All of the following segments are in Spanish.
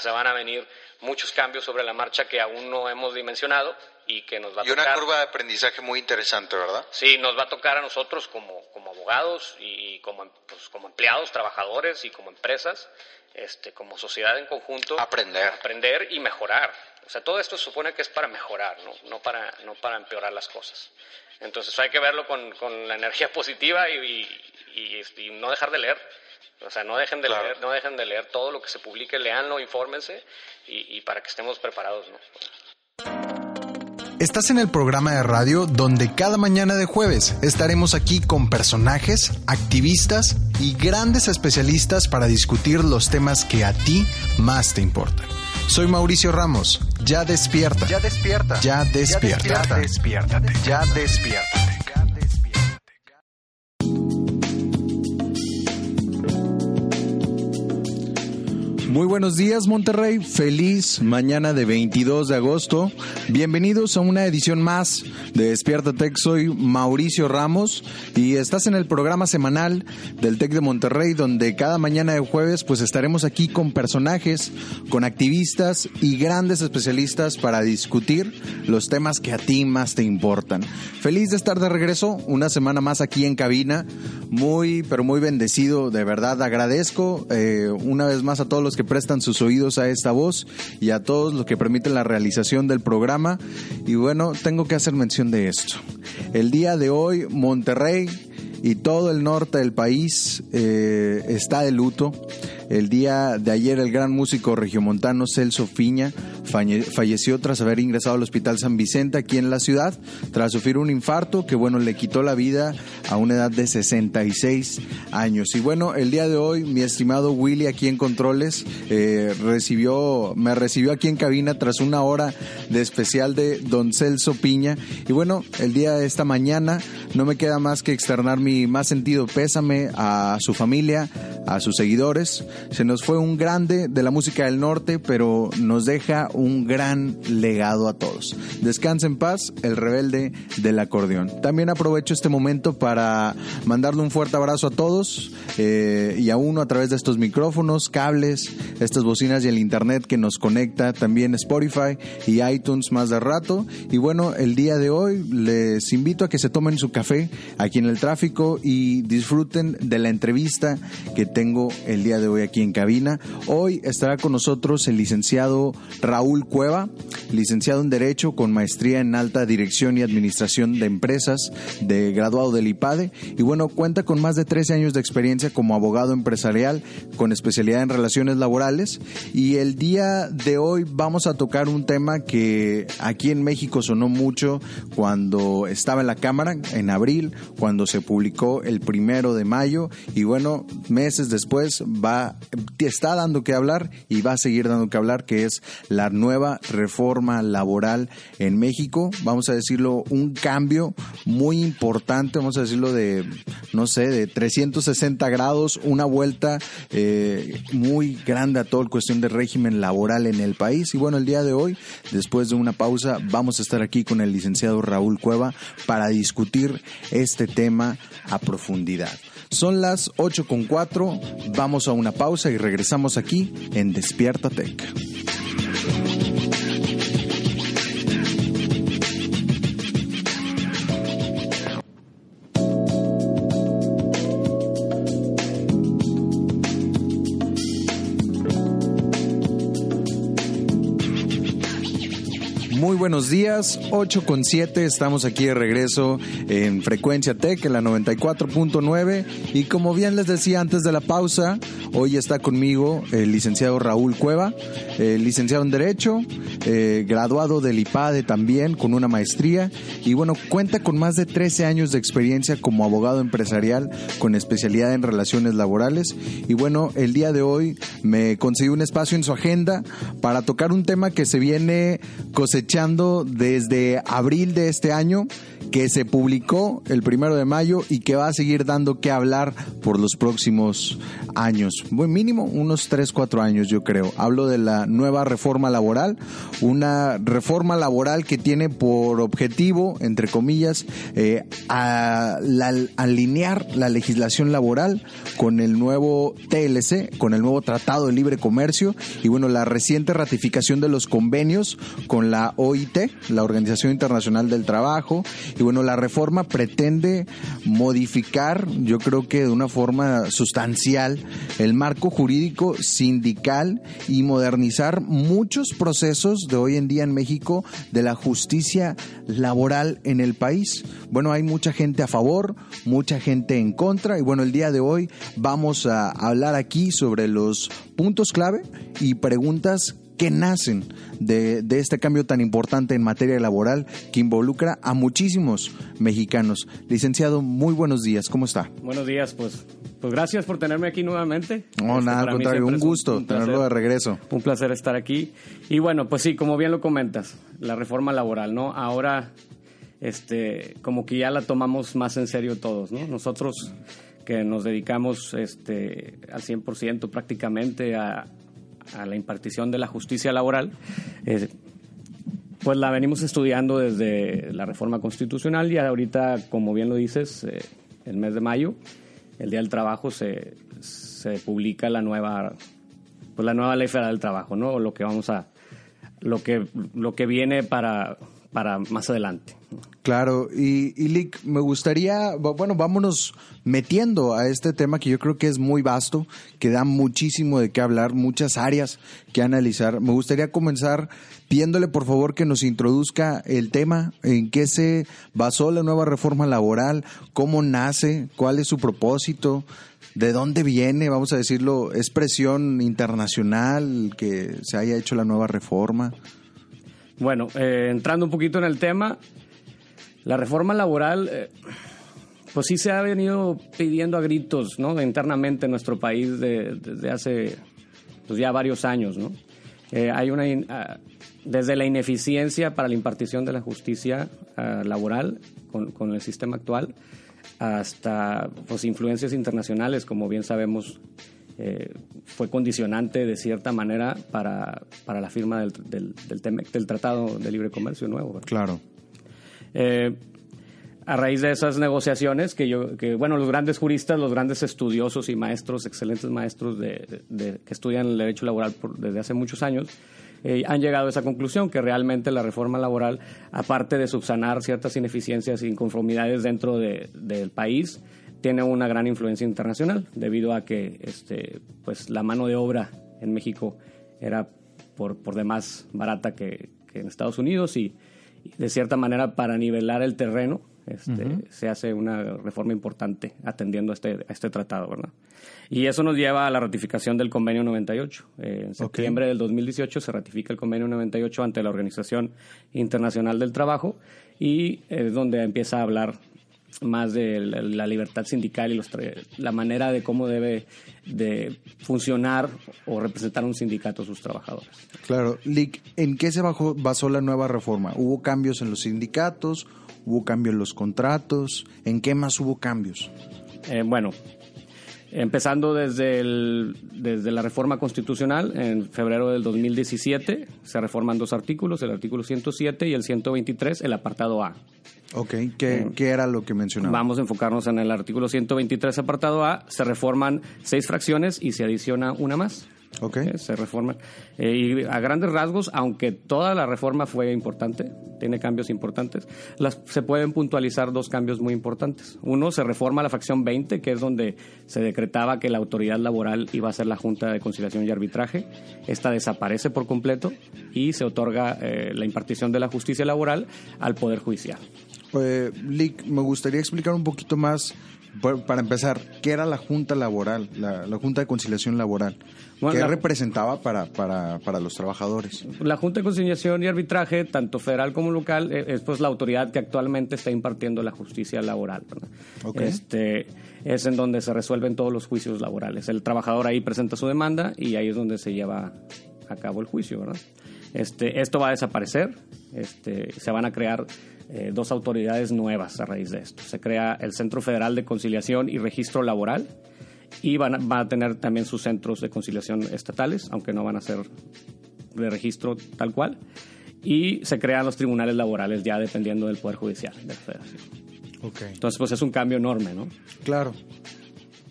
se van a venir muchos cambios sobre la marcha que aún no hemos dimensionado y que nos va a y una curva de aprendizaje muy interesante, ¿verdad? Sí, nos va a tocar a nosotros como, como abogados y como, pues, como empleados, trabajadores y como empresas, este, como sociedad en conjunto. Aprender. Aprender y mejorar. O sea, todo esto se supone que es para mejorar, ¿no? No para, no para empeorar las cosas. Entonces hay que verlo con, con la energía positiva y, y, y no dejar de leer o sea, no dejen de leer, no dejen de leer todo lo que se publique, leanlo, infórmense y, y para que estemos preparados, ¿no? Estás en el programa de radio donde cada mañana de jueves estaremos aquí con personajes, activistas y grandes especialistas para discutir los temas que a ti más te importan. Soy Mauricio Ramos. Ya despierta. Ya despierta. Ya despierta. Ya despierta. Ya despierta. Muy buenos días Monterrey, feliz mañana de 22 de agosto. Bienvenidos a una edición más de Despierta Tech. Soy Mauricio Ramos y estás en el programa semanal del Tech de Monterrey donde cada mañana de jueves pues estaremos aquí con personajes, con activistas y grandes especialistas para discutir los temas que a ti más te importan. Feliz de estar de regreso una semana más aquí en cabina. Muy, pero muy bendecido, de verdad agradezco eh, una vez más a todos los que prestan sus oídos a esta voz y a todos los que permiten la realización del programa. Y bueno, tengo que hacer mención de esto. El día de hoy, Monterrey y todo el norte del país eh, está de luto. El día de ayer el gran músico regiomontano Celso Fiña falleció tras haber ingresado al Hospital San Vicente aquí en la ciudad, tras sufrir un infarto que bueno le quitó la vida a una edad de 66 años. Y bueno, el día de hoy mi estimado Willy aquí en Controles eh, recibió, me recibió aquí en cabina tras una hora de especial de Don Celso Piña. Y bueno, el día de esta mañana no me queda más que externar mi más sentido pésame a su familia, a sus seguidores. Se nos fue un grande de la música del norte, pero nos deja un gran legado a todos. Descansa en paz, el rebelde del acordeón. También aprovecho este momento para mandarle un fuerte abrazo a todos eh, y a uno a través de estos micrófonos, cables, estas bocinas y el internet que nos conecta, también Spotify y iTunes más de rato. Y bueno, el día de hoy les invito a que se tomen su café aquí en el tráfico y disfruten de la entrevista que tengo el día de hoy aquí en cabina. Hoy estará con nosotros el licenciado Raúl Cueva, licenciado en Derecho con maestría en Alta Dirección y Administración de Empresas, de graduado del IPADE, y bueno, cuenta con más de 13 años de experiencia como abogado empresarial con especialidad en relaciones laborales. Y el día de hoy vamos a tocar un tema que aquí en México sonó mucho cuando estaba en la Cámara, en abril, cuando se publicó el primero de mayo, y bueno, meses después va, está dando que hablar y va a seguir dando que hablar, que es la nueva reforma laboral en México. Vamos a decirlo, un cambio muy importante, vamos a decirlo de, no sé, de 360 grados, una vuelta eh, muy grande a toda la cuestión de régimen laboral en el país. Y bueno, el día de hoy, después de una pausa, vamos a estar aquí con el licenciado Raúl Cueva para discutir este tema a profundidad. Son las 8 con 4, vamos a una pausa y regresamos aquí en Despierta Tech. Buenos días, 8 con 7, estamos aquí de regreso en Frecuencia Tech, en la 94.9 y como bien les decía antes de la pausa, hoy está conmigo el licenciado Raúl Cueva, eh, licenciado en Derecho, eh, graduado del IPADE también con una maestría. Y bueno, cuenta con más de 13 años de experiencia como abogado empresarial con especialidad en relaciones laborales. Y bueno, el día de hoy me consiguió un espacio en su agenda para tocar un tema que se viene cosechando desde abril de este año, que se publicó el primero de mayo y que va a seguir dando que hablar por los próximos años. Buen mínimo unos 3, 4 años yo creo. Hablo de la nueva reforma laboral, una reforma laboral que tiene por objetivo, entre comillas, eh, a alinear la legislación laboral con el nuevo TLC, con el nuevo Tratado de Libre Comercio y bueno, la reciente ratificación de los convenios con la OIT, la Organización Internacional del Trabajo. Y bueno, la reforma pretende modificar, yo creo que de una forma sustancial, el marco jurídico sindical y modernizar muchos procesos de hoy en día en México de la justicia laboral en el país. Bueno, hay mucha gente a favor, mucha gente en contra y bueno, el día de hoy vamos a hablar aquí sobre los puntos clave y preguntas que nacen de, este cambio tan importante en materia laboral que involucra a muchísimos mexicanos. Licenciado, muy buenos días, ¿cómo está? Buenos días, pues, pues gracias por tenerme aquí nuevamente. No, este, nada, al contrario, un gusto tenerlo de regreso. Un placer estar aquí. Y bueno, pues sí, como bien lo comentas, la reforma laboral, ¿no? Ahora, este, como que ya la tomamos más en serio todos, ¿no? Nosotros que nos dedicamos este, al 100% prácticamente a, a la impartición de la justicia laboral, eh, pues la venimos estudiando desde la reforma constitucional y ahorita, como bien lo dices, eh, el mes de mayo, el Día del Trabajo, se, se publica la nueva, pues la nueva Ley Federal del Trabajo, ¿no? Lo que vamos a, lo que, lo que viene para, para más adelante. Claro, y, y Lick, me gustaría, bueno, vámonos metiendo a este tema que yo creo que es muy vasto, que da muchísimo de qué hablar, muchas áreas que analizar. Me gustaría comenzar pidiéndole por favor que nos introduzca el tema, en qué se basó la nueva reforma laboral, cómo nace, cuál es su propósito, de dónde viene, vamos a decirlo, es presión internacional que se haya hecho la nueva reforma. Bueno, eh, entrando un poquito en el tema, la reforma laboral, eh, pues sí se ha venido pidiendo a gritos, ¿no? Internamente en nuestro país desde hace pues ya varios años, ¿no? Eh, hay una ah, desde la ineficiencia para la impartición de la justicia ah, laboral con, el sistema actual hasta pues influencias internacionales, como bien sabemos, eh, fue condicionante de cierta manera para, para la firma del, del, del, Tratado de Libre Comercio nuevo. Claro. Eh, a raíz de esas negociaciones, que yo, que bueno, los grandes juristas, los grandes estudiosos y maestros, excelentes maestros de, que estudian el derecho laboral desde hace muchos años, eh, han llegado a esa conclusión que realmente la reforma laboral, aparte de subsanar ciertas ineficiencias e inconformidades dentro del país, tiene una gran influencia internacional, debido a que este, pues, la mano de obra en México era por, por demás barata que, que en Estados Unidos y de cierta manera para nivelar el terreno este, se hace una reforma importante atendiendo a este, a este tratado, ¿verdad? Y eso nos lleva a la ratificación del convenio 98. Eh, en septiembre del 2018 se ratifica el convenio 98 ante la Organización Internacional del Trabajo y es donde empieza a hablar más de la, libertad sindical y los, la manera de cómo debe de funcionar o representar un sindicato a sus trabajadores. Claro, Lick, ¿en qué se basó la nueva reforma? ¿Hubo cambios en los sindicatos? ¿Hubo cambios en los contratos? ¿En qué más hubo cambios? Eh, bueno, empezando desde, el, desde la reforma constitucional, en febrero del 2017, se reforman dos artículos, el artículo 107 y el 123, el apartado A. Ok, ¿Qué, ¿qué, era lo que mencionaba? Vamos a enfocarnos en el artículo 123, apartado A. Se reforman seis fracciones y se adiciona una más. Ok. Eh, Se reforman. Eh, y a grandes rasgos, aunque toda la reforma fue importante, tiene cambios importantes, las, se pueden puntualizar dos cambios muy importantes. Uno, se reforma la facción 20, que es donde se decretaba que la autoridad laboral iba a ser la Junta de Conciliación y Arbitraje. Esta desaparece por completo y se otorga eh, la impartición de la justicia laboral al Poder Judicial. Eh, Lick, me gustaría explicar un poquito más, para empezar, ¿qué era la Junta Laboral, la, la Junta de Conciliación Laboral? Bueno, ¿Qué la- representaba para, para, para los trabajadores? La Junta de Conciliación y Arbitraje, tanto federal como local, eh, es pues la autoridad que actualmente está impartiendo la justicia laboral. ¿verdad? Ok. Este, es en donde se resuelven todos los juicios laborales. El trabajador ahí presenta su demanda y ahí es donde se lleva a cabo el juicio. ¿verdad? Este, esto va a desaparecer. Este, se van a crear eh, dos autoridades nuevas a raíz de esto. Se crea el Centro Federal de Conciliación y Registro Laboral y van a, va a tener también sus centros de conciliación estatales, aunque no van a ser de registro tal cual. Y se crean los tribunales laborales ya dependiendo del Poder Judicial de la Federación. Ok. Entonces, pues es un cambio enorme, ¿no? Claro.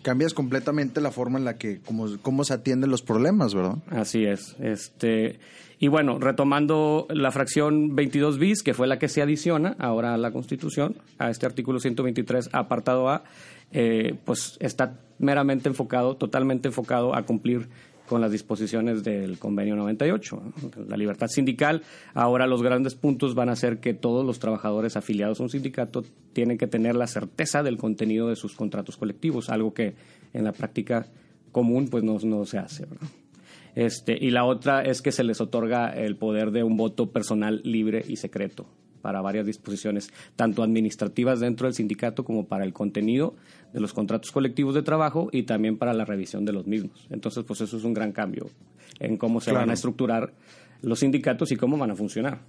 Cambias completamente la forma en la que, cómo, cómo se atienden los problemas, ¿verdad? Así es. Este, y bueno, retomando la fracción 22 bis, que fue la que se adiciona ahora a la Constitución, a este artículo 123, apartado A, eh, pues está meramente enfocado, totalmente enfocado a cumplir con las disposiciones del convenio 98. ¿no? La libertad sindical, ahora los grandes puntos van a ser que todos los trabajadores afiliados a un sindicato tienen que tener la certeza del contenido de sus contratos colectivos, algo que en la práctica común pues no, se hace. Este, y la otra es que se les otorga el poder de un voto personal libre y secreto para varias disposiciones, tanto administrativas dentro del sindicato como para el contenido de los contratos colectivos de trabajo y también para la revisión de los mismos. Entonces, pues eso es un gran cambio en cómo se Claro. van a estructurar los sindicatos y cómo van a funcionar.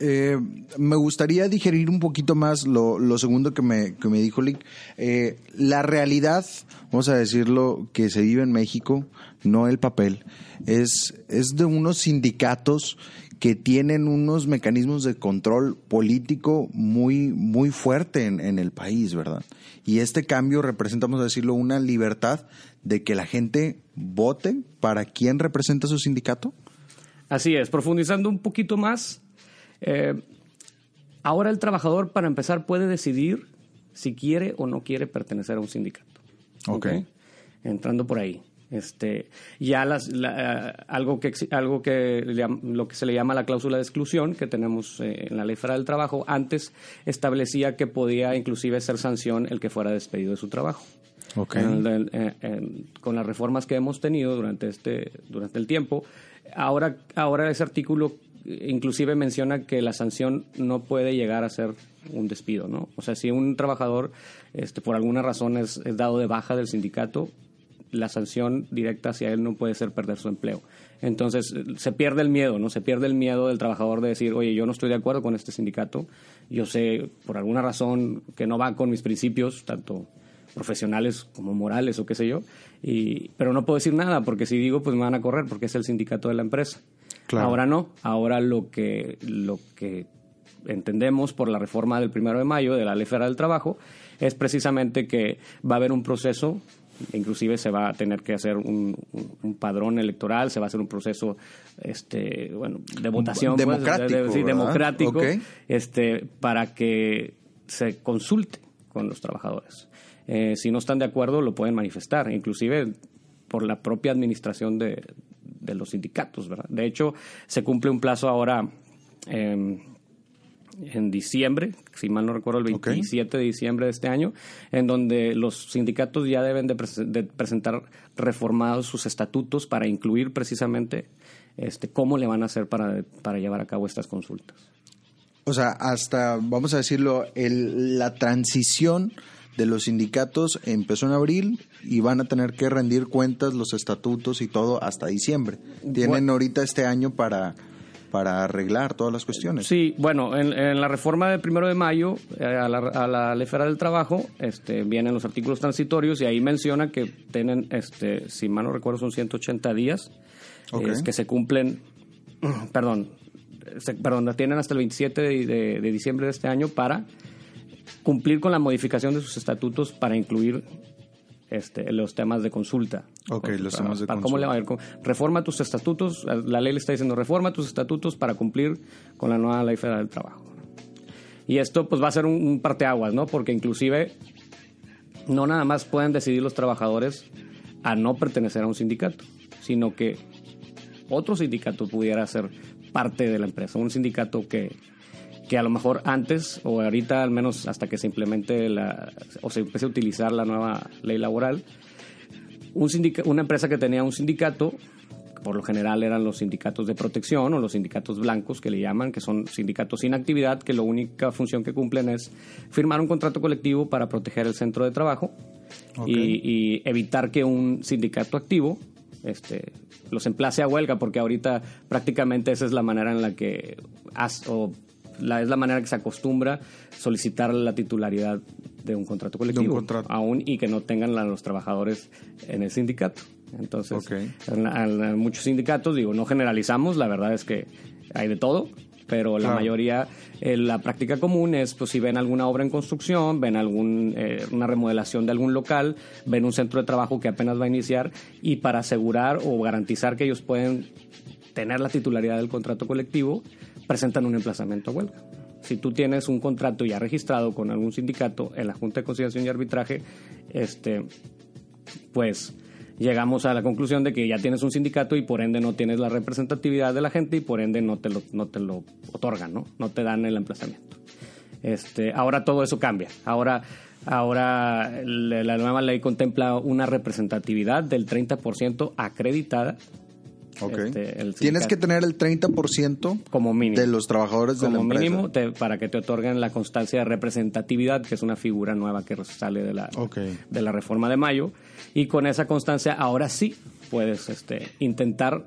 Eh, me gustaría digerir un poquito más lo, lo segundo que me, que me dijo Lick. Eh, la realidad, vamos a decirlo, que se vive en México, no el papel, es, es de unos sindicatos que tienen unos mecanismos de control político muy, muy fuerte en, en el país, ¿verdad? Y este cambio representa, vamos a decirlo, una libertad de que la gente vote para quién representa su sindicato. Así es, profundizando un poquito más, eh, ahora el trabajador, para empezar, puede decidir si quiere o no quiere pertenecer a un sindicato. Ok. Entrando por ahí. Este, ya las, la- eh, algo que algo que lo que se le llama la cláusula de exclusión que tenemos eh, en la ley federal del trabajo antes establecía que podía inclusive ser sanción el que fuera despedido de su trabajo. Ok. En el- en- en- con las reformas que hemos tenido durante este durante el tiempo, ahora ahora ese artículo inclusive menciona que la sanción no puede llegar a ser un despido, ¿no? O sea, si un trabajador este, por alguna razón es, dado de baja del sindicato, la sanción directa hacia él no puede ser perder su empleo. Entonces se pierde el miedo, ¿no? Se pierde el miedo del trabajador de decir, oye, yo no estoy de acuerdo con este sindicato, yo sé por alguna razón que no va con mis principios, tanto profesionales como morales o qué sé yo, y, pero no puedo decir nada porque si digo pues me van a correr porque es el sindicato de la empresa. Claro. Ahora no, ahora lo que, lo que entendemos por la reforma del primero de mayo de la Ley Federal del Trabajo es precisamente que va a haber un proceso, inclusive se va a tener que hacer un, un- padrón electoral, se va a hacer un proceso este, bueno, de votación, pues, de- de- Democrático, sí, democrático este, para que se consulte con los trabajadores. Eh, si no están de acuerdo, lo pueden manifestar, inclusive por la propia administración de, de los sindicatos. ¿verdad? De hecho, se cumple un plazo ahora eh, en diciembre, si mal no recuerdo, el Ok. 27 de diciembre de este año, en donde los sindicatos ya deben de, prese- de presentar reformados sus estatutos para incluir precisamente este, cómo le van a hacer para, para llevar a cabo estas consultas. O sea, hasta, vamos a decirlo, el- la transición de los sindicatos empezó en abril y van a tener que rendir cuentas, los estatutos y todo hasta diciembre. Tienen Bueno. ahorita este año para, para arreglar todas las cuestiones. Sí, bueno, en, en la reforma del primero de mayo eh, a, la, a la Ley Federal del Trabajo este, vienen los artículos transitorios y ahí menciona que tienen, este, si mal no recuerdo, son 180 días que se cumplen, perdón, se- perdón, tienen hasta el 27 de, de- de diciembre de este año para cumplir con la modificación de sus estatutos para incluir este, los temas de consulta. Ok, los temas de para ¿Cómo le va a? Reforma tus estatutos, la ley le está diciendo reforma tus estatutos para cumplir con la nueva ley federal del trabajo. Y esto pues va a ser un, un parteaguas, ¿no? Porque inclusive no nada más pueden decidir los trabajadores a no pertenecer a un sindicato, sino que otro sindicato pudiera ser parte de la empresa, un sindicato que, que a lo mejor antes o ahorita al menos hasta que se implemente la, o se empiece a utilizar la nueva ley laboral, un una empresa que tenía un sindicato por lo general eran los sindicatos de protección o los sindicatos blancos que le llaman, que son sindicatos sin actividad, que la única función que cumplen es firmar un contrato colectivo para proteger el centro de trabajo y, evitar que un sindicato activo este, los emplace a huelga, porque ahorita prácticamente esa es la manera en la que, o la, es la manera que se acostumbra solicitar la titularidad de un contrato colectivo, aún y que no tengan los trabajadores en el sindicato. Entonces, en, muchos sindicatos, digo, no generalizamos, la verdad es que hay de todo, pero la mayoría, eh, la práctica común es, pues si ven alguna obra en construcción, ven algún, eh, una remodelación de algún local, ven un centro de trabajo que apenas va a iniciar y para asegurar o garantizar que ellos pueden tener la titularidad del contrato colectivo, presentan un emplazamiento a huelga. Si tú tienes un contrato ya registrado con algún sindicato en la Junta de Conciliación y Arbitraje, este, pues llegamos a la conclusión de que ya tienes un sindicato y por ende no tienes la representatividad de la gente y por ende no te lo, no te lo otorgan, ¿no? No te dan el emplazamiento. Este, ahora todo eso cambia. Ahora, ahora la nueva ley contempla una representatividad del 30% acreditada este, Tienes que tener el 30% como mínimo. de los trabajadores de la empresa. mínimo para que te otorguen la constancia de representatividad, que es una figura nueva que sale de la, de la reforma de mayo. Y con esa constancia, ahora sí puedes este, intentar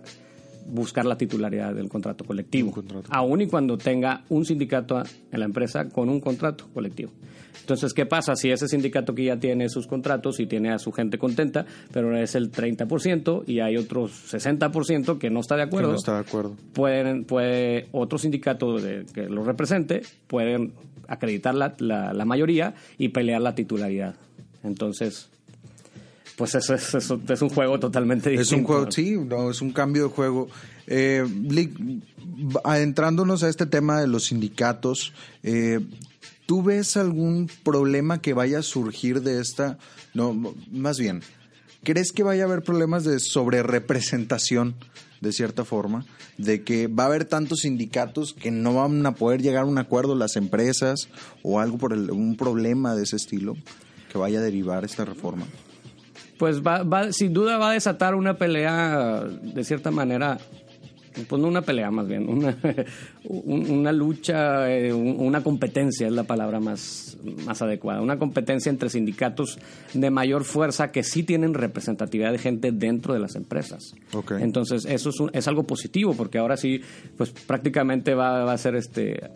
buscar la titularidad del contrato colectivo, aún y cuando tenga un sindicato en la empresa con un contrato colectivo. Entonces, ¿qué pasa si ese sindicato que ya tiene sus contratos y tiene a su gente contenta, pero es el 30% y hay otros 60% que no está de acuerdo? no está de acuerdo. Pueden, puede otro sindicato que lo represente, pueden acreditar la, la, mayoría y pelear la titularidad. Entonces, pues eso es, un juego totalmente distinto. Es un juego, sí, no, es un cambio de juego. Eh, adentrándonos a este tema de los sindicatos, eh, ¿Tú ves algún problema que vaya a surgir de esta? No, más bien, ¿crees que vaya a haber problemas de sobrerepresentación, de cierta forma? De que va a haber tantos sindicatos que no van a poder llegar a un acuerdo las empresas o algo por un problema de ese estilo que vaya a derivar esta reforma? Pues va, sin duda va a desatar una pelea de cierta manera pues no una pelea más bien, una, una lucha, eh, una competencia es la palabra más, más adecuada, una competencia entre sindicatos de mayor fuerza que sí tienen representatividad de gente dentro de las empresas. Entonces eso es, es algo positivo porque ahora sí, pues prácticamente va, va a ser este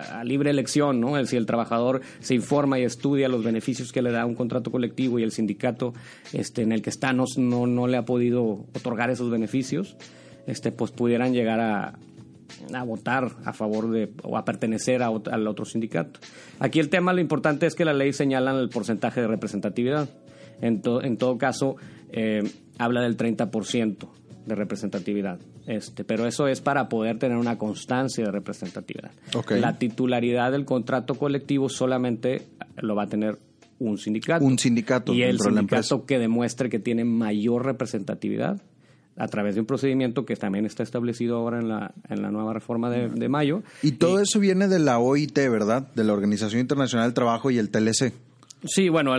a libre elección, ¿no? Si el trabajador se informa y estudia los beneficios que le da un contrato colectivo y el sindicato este, en el que está no, no, no le ha podido otorgar esos beneficios, este, pues pudieran llegar a, votar a favor de o a pertenecer a, al otro sindicato. Aquí el tema, lo importante es que la ley señala el porcentaje de representatividad. En, en todo caso, eh, habla del 30% de representatividad. Este, pero eso es para poder tener una constancia de representatividad. La titularidad del contrato colectivo solamente lo va a tener un sindicato. Un sindicato. Y el sindicato que demuestre que tiene mayor representatividad a través de un procedimiento que también está establecido ahora en la, en la nueva reforma de, mayo. Y todo eso viene de la OIT, ¿verdad? De la Organización Internacional del Trabajo y el TLC. Sí, bueno,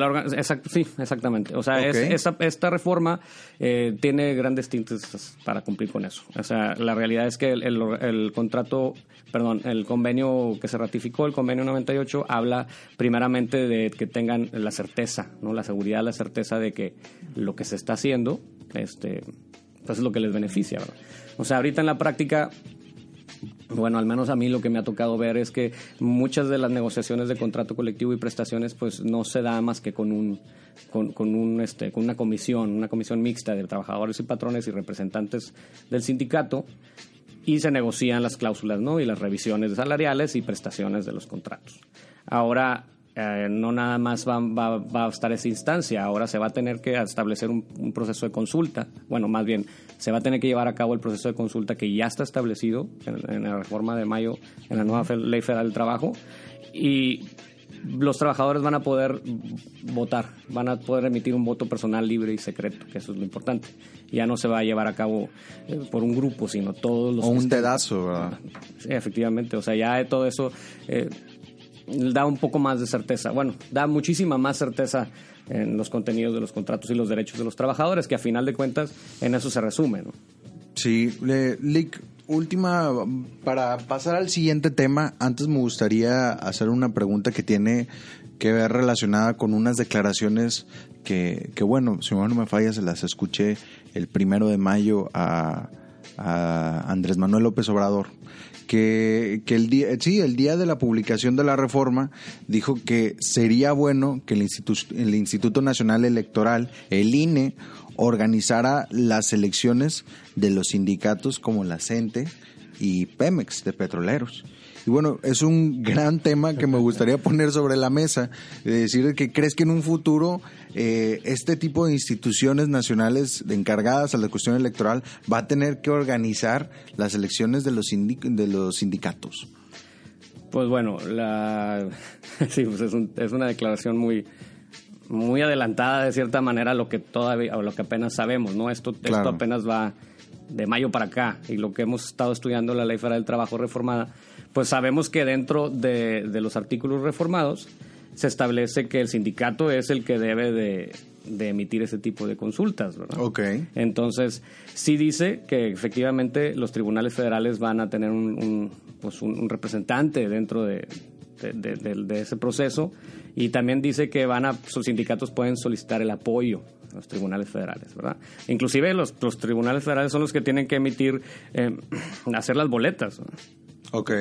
sí, exactamente. O sea, esta reforma eh, tiene grandes tintes para cumplir con eso. O sea, la realidad es que el, el, contrato, perdón, el convenio que se ratificó, el convenio 98, habla primeramente de que tengan la certeza, no, la seguridad, la certeza de que lo que se está haciendo, este, pues es lo que les beneficia. O sea, ahorita en la práctica, bueno, al menos a mí lo que me ha tocado ver es que muchas de las negociaciones de contrato colectivo y prestaciones pues no se da más que con un con, con, un, este, con una comisión, una comisión mixta de trabajadores y patrones y representantes del sindicato y se negocian las cláusulas ¿no? y las revisiones salariales y prestaciones de los contratos. Ahora, eh, no nada más va, va, va, a estar esa instancia, ahora se va a tener que establecer un, un, proceso de consulta, bueno, más bien, se va a tener que llevar a cabo el proceso de consulta que ya está establecido en, en la reforma de mayo, en la nueva ley federal del trabajo, y los trabajadores van a poder votar, van a poder emitir un voto personal libre y secreto, que eso es lo importante. Ya no se va a llevar a cabo eh, por un grupo, sino todos los... O un dedazo, ¿verdad? Sí, efectivamente, o sea, ya todo eso eh, da un poco más de certeza, bueno, da muchísima más certeza en los contenidos de los contratos y los derechos de los trabajadores, que a final de cuentas en eso se resume, ¿no? Sí, Lick, última, para pasar al siguiente tema, antes me gustaría hacer una pregunta que tiene que ver relacionada con unas declaraciones que, que bueno, si no me falla, se las escuché el primero de mayo a, a Andrés Manuel López Obrador. Que, que, el día, sí, el día de la publicación de la reforma dijo que sería bueno que el, Institu el Instituto Nacional Electoral, el INE, organizara las elecciones de los sindicatos como la CENTE y Pemex de petroleros. Y bueno, es un gran tema que me gustaría poner sobre la mesa, de decir que crees que en un futuro eh, este tipo de instituciones nacionales encargadas a la cuestión electoral va a tener que organizar las elecciones de los, de los sindicatos. Pues bueno, la... sí, pues es, un, es una declaración muy, muy adelantada de cierta manera a lo que todavía o lo que apenas sabemos, ¿no? Esto, claro. esto apenas va de mayo para acá y lo que hemos estado estudiando la Ley Federal del Trabajo reformada, pues sabemos que dentro de, de los artículos reformados se establece que el sindicato es el que debe de, de emitir ese tipo de consultas, ¿verdad? Ok. Entonces, sí dice que efectivamente los tribunales federales van a tener un, un pues un, un representante dentro de, de, de, de, ese proceso y también dice que van a sus sindicatos pueden solicitar el apoyo los tribunales federales, ¿verdad? Inclusive los, los tribunales federales son los que tienen que emitir, eh, hacer las boletas. Ok.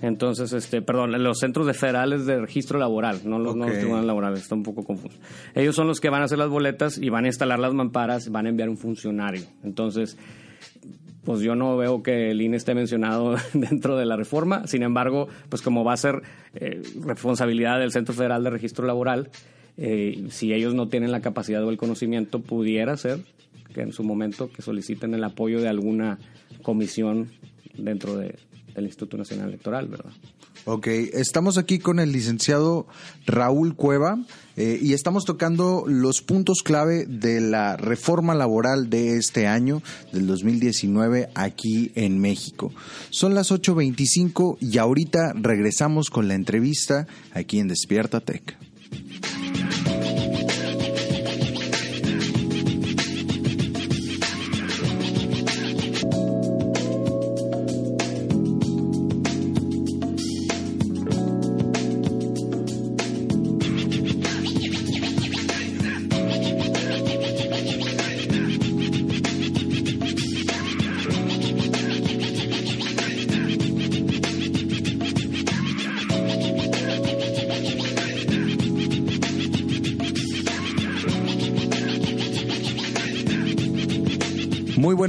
Entonces, este, perdón, los centros de federales de registro laboral, no los, okay. no los tribunales laborales, está un poco confuso. Ellos son los que van a hacer las boletas y van a instalar las mamparas, van a enviar un funcionario. Entonces, pues yo no veo que el INE esté mencionado dentro de la reforma. Sin embargo, pues como va a ser eh, responsabilidad del Centro Federal de Registro Laboral, eh, si ellos no tienen la capacidad o el conocimiento, pudiera ser que en su momento que soliciten el apoyo de alguna comisión dentro de, del Instituto Nacional Electoral, ¿verdad? Ok, estamos aquí con el licenciado Raúl Cueva eh, y estamos tocando los puntos clave de la reforma laboral de este año, del 2019, aquí en México. Son las 8.25 y ahorita regresamos con la entrevista aquí en Despierta Tech.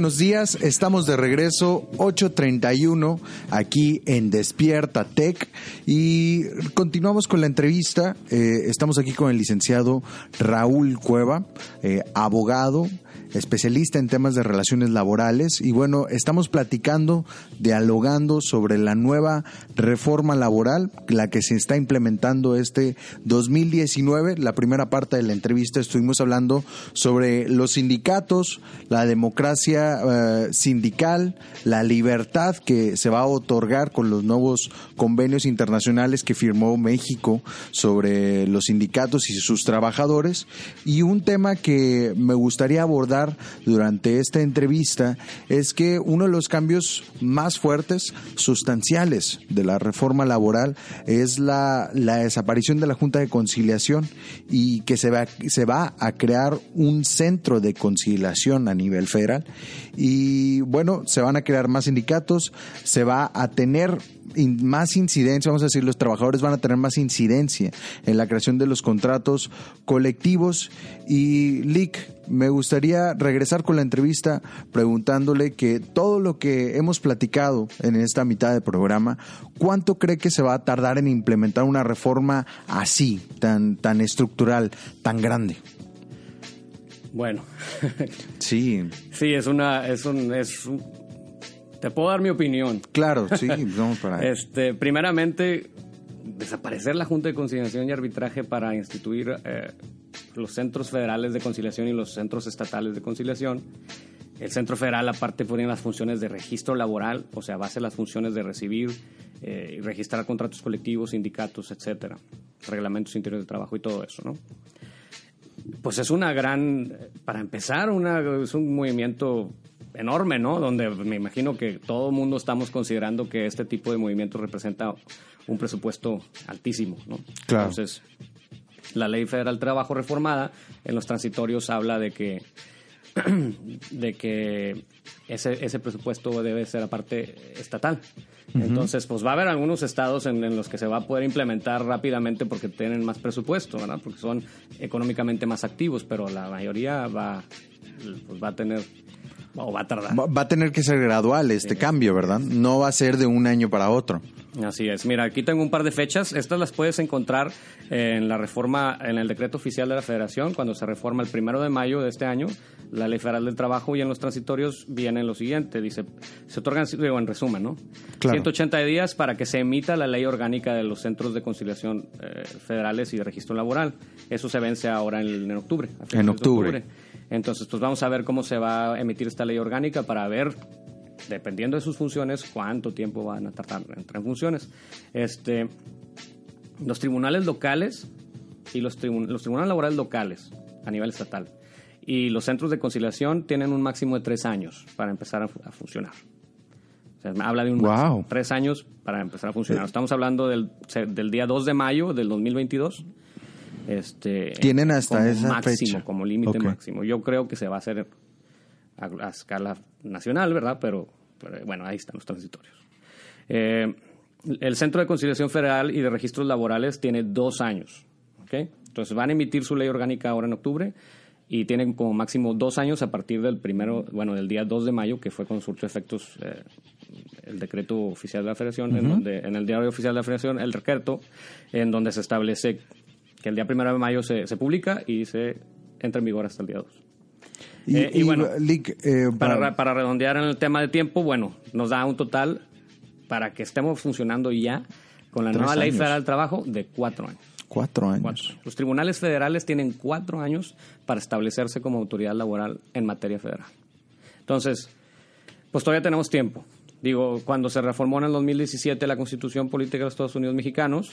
Buenos días, estamos de regreso 8.31 aquí en Despierta Tech y continuamos con la entrevista. Eh, estamos aquí con el licenciado Raúl Cueva, eh, abogado, especialista en temas de relaciones laborales y bueno, estamos platicando, dialogando sobre la nueva reforma laboral, la que se está implementando este 2019. La primera parte de la entrevista estuvimos hablando sobre los sindicatos, la democracia eh, sindical, la libertad que se va a otorgar con los nuevos convenios internacionales que firmó México sobre los sindicatos y sus trabajadores y un tema que me gustaría abordar durante esta entrevista es que uno de los cambios más fuertes, sustanciales de la reforma laboral es la, la desaparición de la Junta de Conciliación y que se va, se va a crear un centro de conciliación a nivel federal. Y bueno, se van a crear más sindicatos, se va a tener in- más incidencia, vamos a decir, los trabajadores van a tener más incidencia en la creación de los contratos colectivos. Y Lick, me gustaría regresar con la entrevista preguntándole que todo lo que hemos platicado en esta mitad de programa, ¿cuánto cree que se va a tardar en implementar una reforma así, tan, tan estructural, tan grande? Bueno, Sí, sí, es una, es un, es un- te puedo dar mi opinión. claro, sí, vamos para ahí. Este, primeramente, desaparecer la Junta de Conciliación y Arbitraje para instituir eh, los centros federales de conciliación y los centros estatales de conciliación. El centro federal, aparte, pone las funciones de registro laboral, o sea, base las funciones de recibir eh, y registrar contratos colectivos, sindicatos, etcétera, reglamentos interiores de trabajo y todo eso, ¿no? Pues es una gran, para empezar, una, es un movimiento enorme, ¿no? Donde me imagino que todo el mundo estamos considerando que este tipo de movimiento representa un presupuesto altísimo, ¿no? Claro. Entonces, la Ley Federal Trabajo reformada en los transitorios habla de que de que ese, ese presupuesto debe ser aparte estatal. Entonces, pues va a haber algunos estados en, en los que se va a poder implementar rápidamente porque tienen más presupuesto, ¿verdad? Porque son económicamente más activos, pero la mayoría va, pues va a tener va a tardar. Va, va a tener que ser gradual este cambio, ¿verdad? No va a ser de un año para otro. Así es. Mira, aquí tengo un par de fechas. Estas las puedes encontrar en la reforma, en el decreto oficial de la Federación, cuando se reforma el primero de mayo de este año, la Ley Federal del Trabajo y en los transitorios viene lo siguiente. Dice, se otorgan, digo, en resumen, ¿no? Claro. 180 días para que se emita la ley orgánica de los centros de conciliación eh, federales y de registro laboral. Eso se vence ahora en, en octubre. de octubre. Entonces, pues vamos a ver cómo se va a emitir esta ley orgánica para ver dependiendo de sus funciones, cuánto tiempo van a tardar en entrar en funciones. Este, los tribunales locales y los, tribu- los tribunales laborales locales a nivel estatal y los centros de conciliación tienen un máximo de tres años para empezar a, fu- a funcionar. O sea, habla de un Wow. máximo, tres años para empezar a funcionar. Estamos hablando del, del día 2 de mayo del 2022. Este, Tienen hasta como esa máximo, fecha. como límite máximo. Yo creo que se va a hacer a, a escala nacional, ¿verdad? Pero, pero, bueno, ahí están los transitorios. Eh, el Centro de Conciliación Federal y de Registros Laborales tiene dos años, ¿ok? Entonces van a emitir su ley orgánica ahora en octubre y tienen como máximo dos años a partir del primero, bueno, del día 2 de mayo, que fue con surto efectos eh, el decreto oficial de la Federación, en, donde, en el diario oficial de la Federación, el decreto, en donde se establece que el día primero de mayo se, se publica y se entra en vigor hasta el día 2. Y, Eh, y y, bueno, Lick, eh, Para, para- para redondear en el tema de tiempo, bueno, nos da un total para que estemos funcionando ya con la nueva ley años. federal del trabajo de cuatro años. cuatro años. Cuatro. Los tribunales federales tienen cuatro años para establecerse como autoridad laboral en materia federal. Entonces, pues todavía tenemos tiempo. Digo, cuando se reformó en el 2017 la Constitución Política de los Estados Unidos Mexicanos,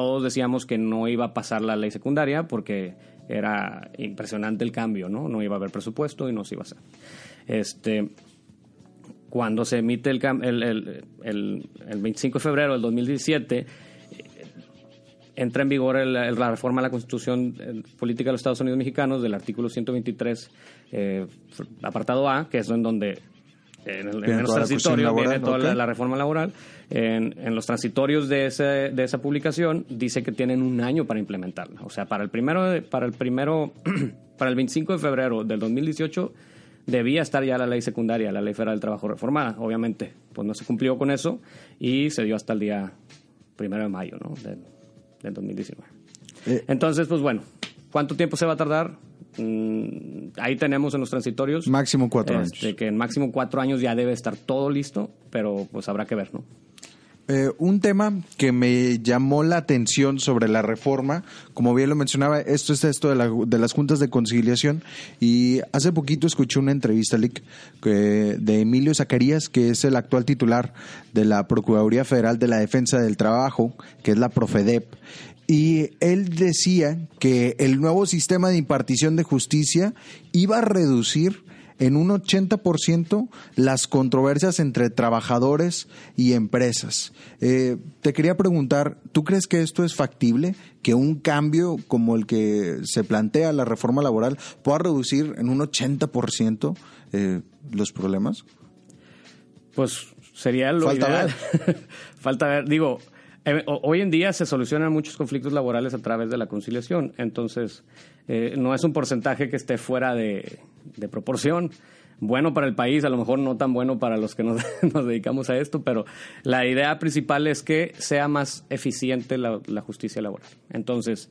todos decíamos que no iba a pasar la ley secundaria porque era impresionante el cambio, ¿no? No iba a haber presupuesto y no se iba a hacer. Este, cuando se emite el, el, el- el- el 25 de febrero del 2017, entra en vigor la reforma a la Constitución eh, Política de los Estados Unidos Mexicanos del artículo 123, eh, apartado A, que es en donde en, el- en Viene los toda la cuestión transitorios viene laboral, toda la, ok. la reforma laboral. En, en los transitorios de, ese, de esa publicación dice que tienen un año para implementarla. O sea, para el primero, para el primero, para el 25 de febrero del 2018 debía estar ya la ley secundaria, la ley federal del trabajo reformada. Obviamente, pues no se cumplió con eso y se dio hasta el día primero de mayo, ¿no? Del, del 2019. Eh, Entonces, pues bueno, ¿cuánto tiempo se va a tardar? Mm, ahí tenemos en los transitorios. Máximo cuatro este, años. Que en máximo cuatro años ya debe estar todo listo, pero pues habrá que ver, ¿no? Eh, un tema que me llamó la atención sobre la reforma, como bien lo mencionaba, esto es esto de, la- de las juntas de conciliación y hace poquito escuché una entrevista Lick, que- de Emilio Zacarías, que es el actual titular de la Procuraduría Federal de la Defensa del Trabajo, que es la Profedep, y él decía que el nuevo sistema de impartición de justicia iba a reducir en un 80% las controversias entre trabajadores y empresas. Eh, te quería preguntar, ¿tú crees que esto es factible? ¿Que un cambio como el que se plantea la reforma laboral pueda reducir en un 80% eh, los problemas? Pues Sería lo Falta ideal. Falta ver. Digo, eh, ho- hoy en día se solucionan muchos conflictos laborales a través de la conciliación. Entonces, eh, no es un porcentaje que esté fuera de, de proporción. Bueno para el país, a lo mejor no tan bueno para los que nos, nos dedicamos a esto, pero la idea principal es que sea más eficiente la, la justicia laboral. Entonces,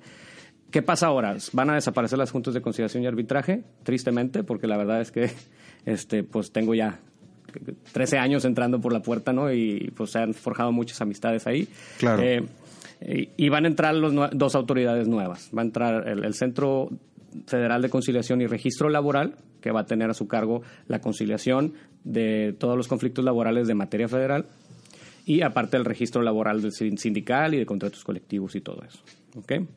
¿Qué pasa ahora? ¿Van a desaparecer las juntas de conciliación y arbitraje? Tristemente, porque la verdad es que este, pues tengo ya 13 años entrando por la puerta, ¿no? Y pues se han forjado muchas amistades ahí. Claro. Eh, y, van a entrar los dos autoridades nuevas. Va a entrar el, el Centro Federal de Conciliación y Registro Laboral, que va a tener a su cargo la conciliación de todos los conflictos laborales de materia federal y aparte el registro laboral del sin- sindical y de contratos colectivos y todo eso. ¿ok?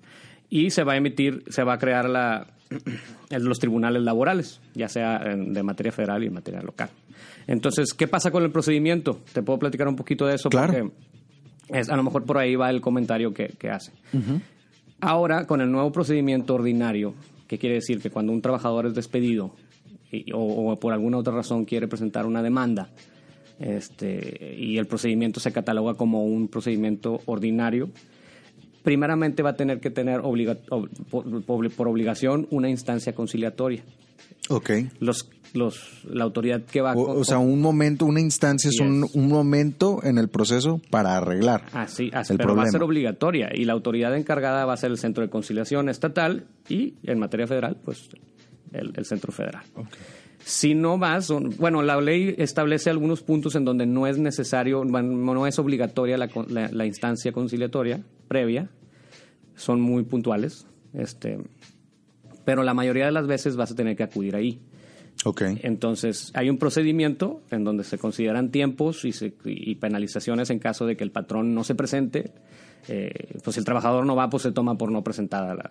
Y se va a emitir, se va a crear la, los tribunales laborales, ya sea de materia federal y en materia local. Entonces, ¿qué pasa con el procedimiento? Te puedo platicar un poquito de eso Claro. porque es, a lo mejor por ahí va el comentario que, que hace. Ahora, con el nuevo procedimiento ordinario, que quiere decir que cuando un trabajador es despedido y- o, o por alguna otra razón quiere presentar una demanda, este, y el procedimiento se cataloga como un procedimiento ordinario, primeramente va a tener que tener obliga- ob- por, por- por obligación una instancia conciliatoria. Ok. Los, los, la autoridad que va a... O, o sea, un momento, una instancia es un, un momento en el proceso para arreglar. Así, así el pero va a problema. ser obligatoria y la autoridad encargada va a ser el Centro de Conciliación Estatal y en materia federal, pues el, el Centro Federal. Si no vas, bueno, la ley establece algunos puntos en donde no es necesario, no es obligatoria la, la- la instancia conciliatoria previa, son muy puntuales, este, pero la mayoría de las veces vas a tener que acudir ahí. Ok. Entonces, hay un procedimiento en donde se consideran tiempos y, se- y penalizaciones en caso de que el patrón no se presente. Eh, pues si el trabajador no va, pues se toma por no presentada la,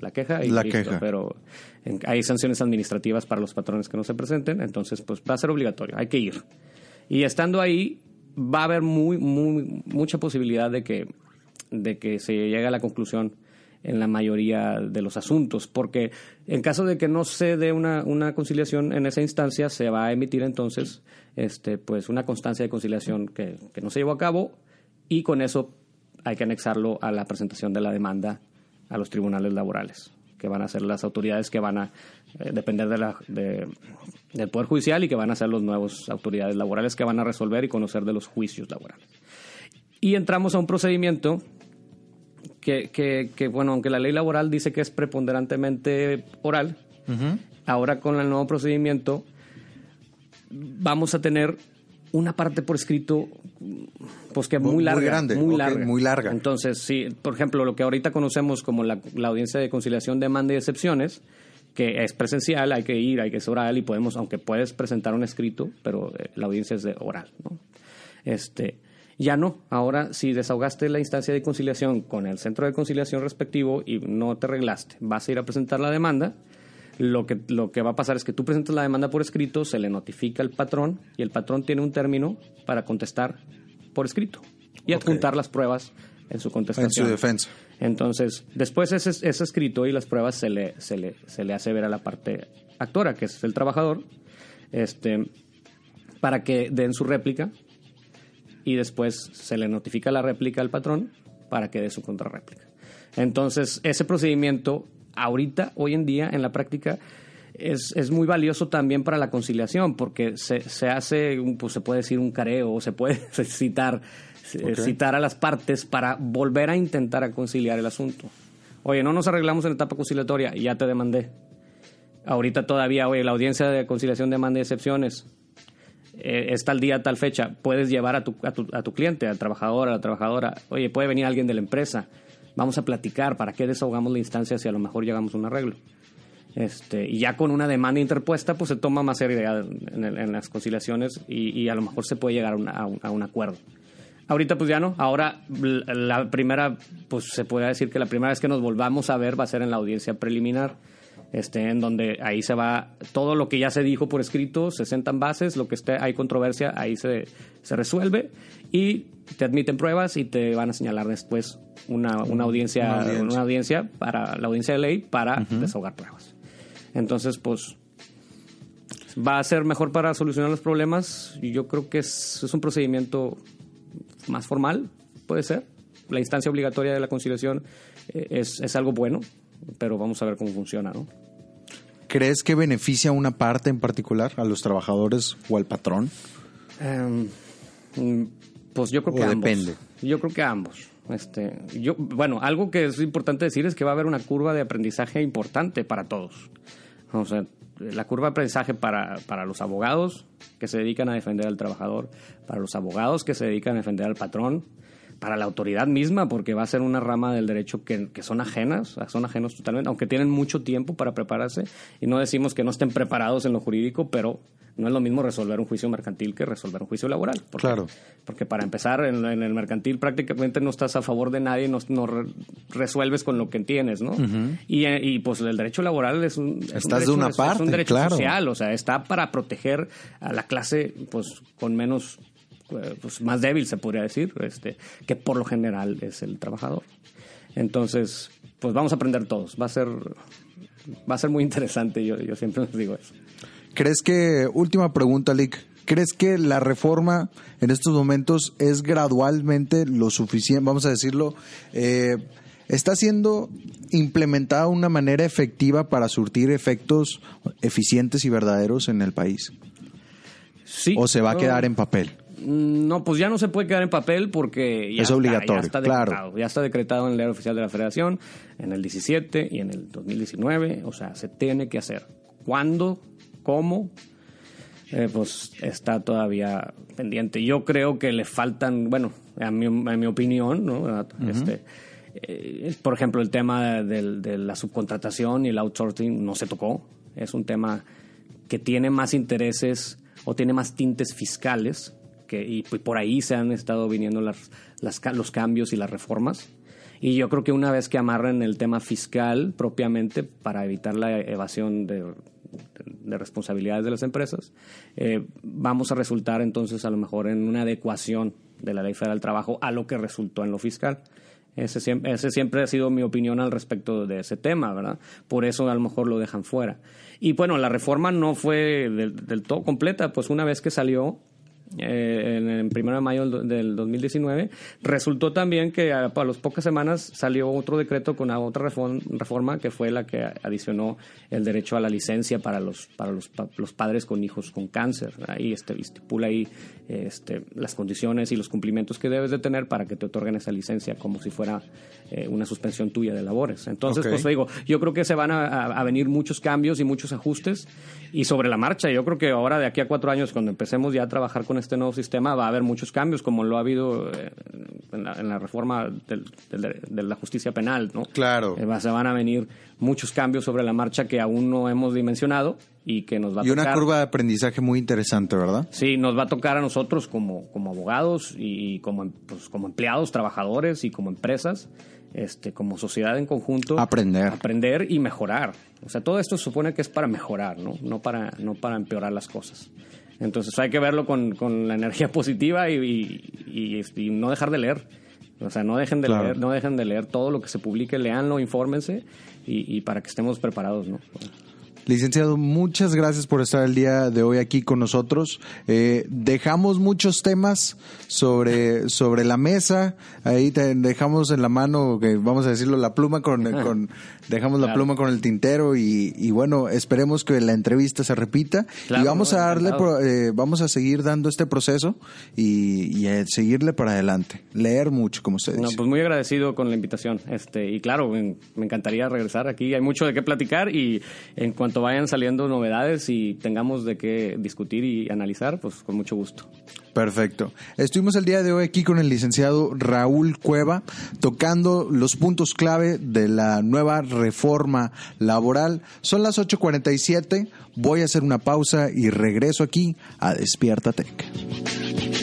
la queja. Y La listo. queja. Pero en- hay sanciones administrativas para los patrones que no se presenten. Entonces, pues va a ser obligatorio, hay que ir. Y estando ahí, va a haber muy, muy, mucha posibilidad de que, de que se llegue a la conclusión en la mayoría de los asuntos, porque en caso de que no se dé una, una conciliación en esa instancia, se va a emitir entonces este, pues una constancia de conciliación que, que no se llevó a cabo y con eso hay que anexarlo a la presentación de la demanda a los tribunales laborales, que van a ser las autoridades que van a eh, depender de la, de- del Poder Judicial y que van a ser las nuevas autoridades laborales que van a resolver y conocer de los juicios laborales. Y entramos a un procedimiento que, que, que, bueno, aunque la ley laboral dice que es preponderantemente oral, ahora con el nuevo procedimiento vamos a tener una parte por escrito pues que es muy Muy larga, grande, muy larga. muy larga. Entonces, sí, por ejemplo, lo que ahorita conocemos como la, la audiencia de conciliación, demanda y excepciones, que es presencial, hay que ir, hay que es oral y podemos, aunque puedes presentar un escrito, pero eh, la audiencia es de oral, ¿no? Este, ya no, ahora si desahogaste la instancia de conciliación con el centro de conciliación respectivo y no te arreglaste, vas a ir a presentar la demanda, lo que, lo que va a pasar es que tú presentas la demanda por escrito, se le notifica al patrón y el patrón tiene un término para contestar por escrito y adjuntar las pruebas en su contestación. En su defensa. Entonces, después ese, ese escrito y las pruebas se le, se, le, se le hace ver a la parte actora, que es el trabajador, este, para que den su réplica y después se le notifica la réplica al patrón para que dé su contrarréplica. Entonces, ese procedimiento, ahorita, hoy en día, en la práctica, es, es muy valioso también para la conciliación, porque se, se hace, un, pues se puede decir un careo, o se puede citar, eh, citar a las partes para volver a intentar a conciliar el asunto. Oye, no nos arreglamos en la etapa conciliatoria, ya te demandé. Ahorita todavía, oye, la audiencia de conciliación demanda excepciones eh, es tal día, tal fecha, puedes llevar a tu, a, tu, a tu cliente, al trabajador, a la trabajadora, oye, puede venir alguien de la empresa, vamos a platicar, ¿para qué desahogamos la instancia si a lo mejor llegamos a un arreglo? Este, y ya con una demanda interpuesta, pues se toma más seriedad en, las conciliaciones y, y a lo mejor se puede llegar a, a un, acuerdo. Ahorita pues ya no, ahora la la primera, pues se puede decir que la primera vez que nos volvamos a ver va a ser en la audiencia preliminar, este, en donde ahí se va todo lo que ya se dijo por escrito, se sentan bases, lo que esté, hay controversia, ahí se, se resuelve y te admiten pruebas y te van a señalar después una, una audiencia, Una audiencia. una audiencia para la audiencia de ley para desahogar pruebas. Entonces, pues va a ser mejor para solucionar los problemas. Y yo creo que es, es un procedimiento más formal, puede ser. La instancia obligatoria de la conciliación eh, es, es algo bueno, pero vamos a ver cómo funciona, ¿no? ¿Crees que beneficia a una parte en particular, a los trabajadores o al patrón? Em, mm, pues yo creo que O ambos. depende. Yo creo que ambos. Este, yo, bueno, algo que es importante decir es que va a haber una curva de aprendizaje importante para todos. O sea, la curva de aprendizaje para, para los abogados que se dedican a defender al trabajador, para los abogados que se dedican a defender al patrón, para la autoridad misma, porque va a ser una rama del derecho que, que son ajenas, son ajenos totalmente, aunque tienen mucho tiempo para prepararse, y no decimos que no estén preparados en lo jurídico, pero no es lo mismo resolver un juicio mercantil que resolver un juicio laboral. Porque, Claro. Porque para empezar, en, en el mercantil prácticamente no estás a favor de nadie, no, no re- resuelves con lo que tienes, ¿no? y, eh, y, pues el derecho laboral es un, es un Estás de derecho- una es- es parte, un derecho claro. social, o sea, está para proteger a la clase pues con menos pues más débil se podría decir, este, que por lo general es el trabajador. Entonces, pues vamos a aprender todos. Va a ser va a ser muy interesante, yo, yo siempre les digo eso. ¿Crees que, última pregunta, Lick, ¿crees que la reforma en estos momentos es gradualmente lo suficiente, vamos a decirlo, eh, está siendo implementada de una manera efectiva para surtir efectos eficientes y verdaderos en el país? Sí. ¿O se va a No, quedar en papel? No, pues ya no se puede quedar en papel porque ya Es está, obligatorio, ya está claro. decretado. Ya está decretado en el diario oficial de la Federación en el 17 y en el 2019. O sea, se tiene que hacer. ¿Cuándo? ¿Cómo? Eh, pues está todavía pendiente. Yo creo que le faltan, bueno, a mi, a mi opinión, ¿no? Este, eh, por ejemplo, el tema del- de la subcontratación y el outsourcing no se tocó. Es un tema que tiene más intereses o tiene más tintes fiscales que, y pues por ahí se han estado viniendo las, las los cambios y las reformas. Y yo creo que una vez que amarren el tema fiscal propiamente para evitar la evasión de, de responsabilidades de las empresas, eh, vamos a resultar entonces a lo mejor en una adecuación de la ley federal del trabajo a lo que resultó en lo fiscal. Ese siempre, ese siempre ha sido mi opinión al respecto de ese tema, ¿verdad? Por eso a lo mejor lo dejan fuera. Y bueno, la reforma no fue del, del todo completa, pues una vez que salió, eh, en el primero de mayo del, del 2019, resultó también que a, a las pocas semanas salió otro decreto con otra reform- reforma que fue la que adicionó el derecho a la licencia para los para los, pa- los padres con hijos con cáncer. Ahí este, estipula ahí este, las condiciones y los cumplimientos que debes de tener para que te otorguen esa licencia como si fuera eh, una suspensión tuya de labores. Entonces, Ok. pues digo, yo creo que se van a, a- a venir muchos cambios y muchos ajustes y sobre la marcha. Yo creo que ahora de aquí a cuatro años, cuando empecemos ya a trabajar con este nuevo sistema, va a haber muchos cambios, como lo ha habido eh, en, la, en la reforma del- del- de la justicia penal, ¿no? Claro. Eh, va- se van a venir muchos cambios sobre la marcha que aún no hemos dimensionado y que nos va a Y una tocar. curva de aprendizaje muy interesante, ¿verdad? Sí, nos va a tocar a nosotros como, como abogados y como, pues, como empleados, trabajadores y como empresas, este, como sociedad en conjunto. Aprender. Aprender y mejorar. O sea, todo esto se supone que es para mejorar, ¿no? No para, no para empeorar las cosas. Entonces hay que verlo con, con la energía positiva y, y- y, este, y no dejar de leer. O sea, no dejen de Claro. leer, no dejen de leer todo lo que se publique, leanlo, infórmense y, y para que estemos preparados, ¿no? Licenciado, muchas gracias por estar el día de hoy aquí con nosotros. Eh, dejamos muchos temas sobre, sobre la mesa. Ahí te dejamos en la mano, que vamos a decirlo, la pluma con, con dejamos la Claro. pluma con el tintero y, y bueno, esperemos que la entrevista se repita Claro, y vamos no, a darle, pro- eh, vamos a seguir dando este proceso y, y seguirle para adelante. Leer mucho, como usted No, dice. pues muy agradecido con la invitación. Este, y claro, me, me encantaría regresar aquí. Hay mucho de qué platicar y en cuanto vayan saliendo novedades y tengamos de qué discutir y analizar, pues con mucho gusto. Perfecto. Estuvimos el día de hoy aquí con el licenciado Raúl Cueva tocando los puntos clave de la nueva reforma laboral. Son las 8.47. Voy a hacer una pausa y regreso aquí a Despierta Tech.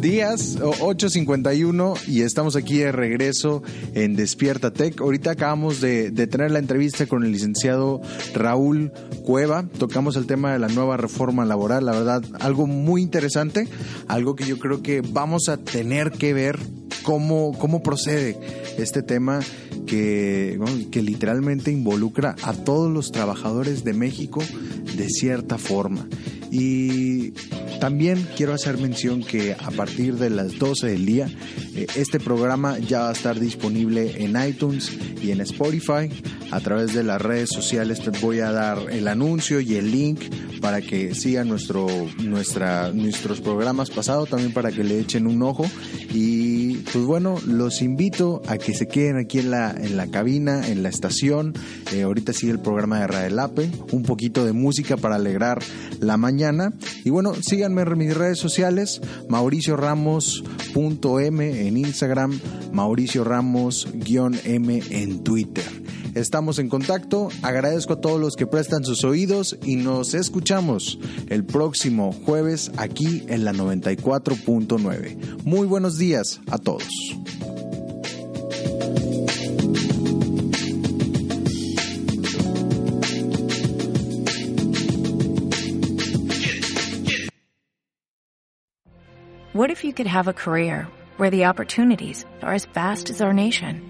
Días, 8.51 y estamos aquí de regreso en Despierta Tech. Ahorita acabamos de, de, tener la entrevista con el licenciado Raúl Cueva. Tocamos el tema de la nueva reforma laboral, la verdad, algo muy interesante, algo que yo creo que vamos a tener que ver cómo, cómo procede este tema que, que literalmente involucra a todos los trabajadores de México de cierta forma. Y también quiero hacer mención que a partir de las 12 del día, eh, este programa ya va a estar disponible en iTunes y en Spotify. A través de las redes sociales te voy a dar el anuncio y el link para que sigan nuestro, nuestra, nuestros programas pasados, también para que le echen un ojo. Y pues bueno, los invito a que se queden aquí en la, en la cabina, en la estación. Eh, ahorita sigue el programa de Radelape, un poquito de música para alegrar la mañana. Y bueno, síganme en mis redes sociales, mauricioramos.m en Instagram, Mauricio Ramos-m en Twitter. Estamos en contacto, agradezco a todos los que prestan sus oídos y nos escuchamos el próximo jueves aquí en la 94.9. Muy buenos días a todos. What if you could have a career where the opportunities are as vast as our nation?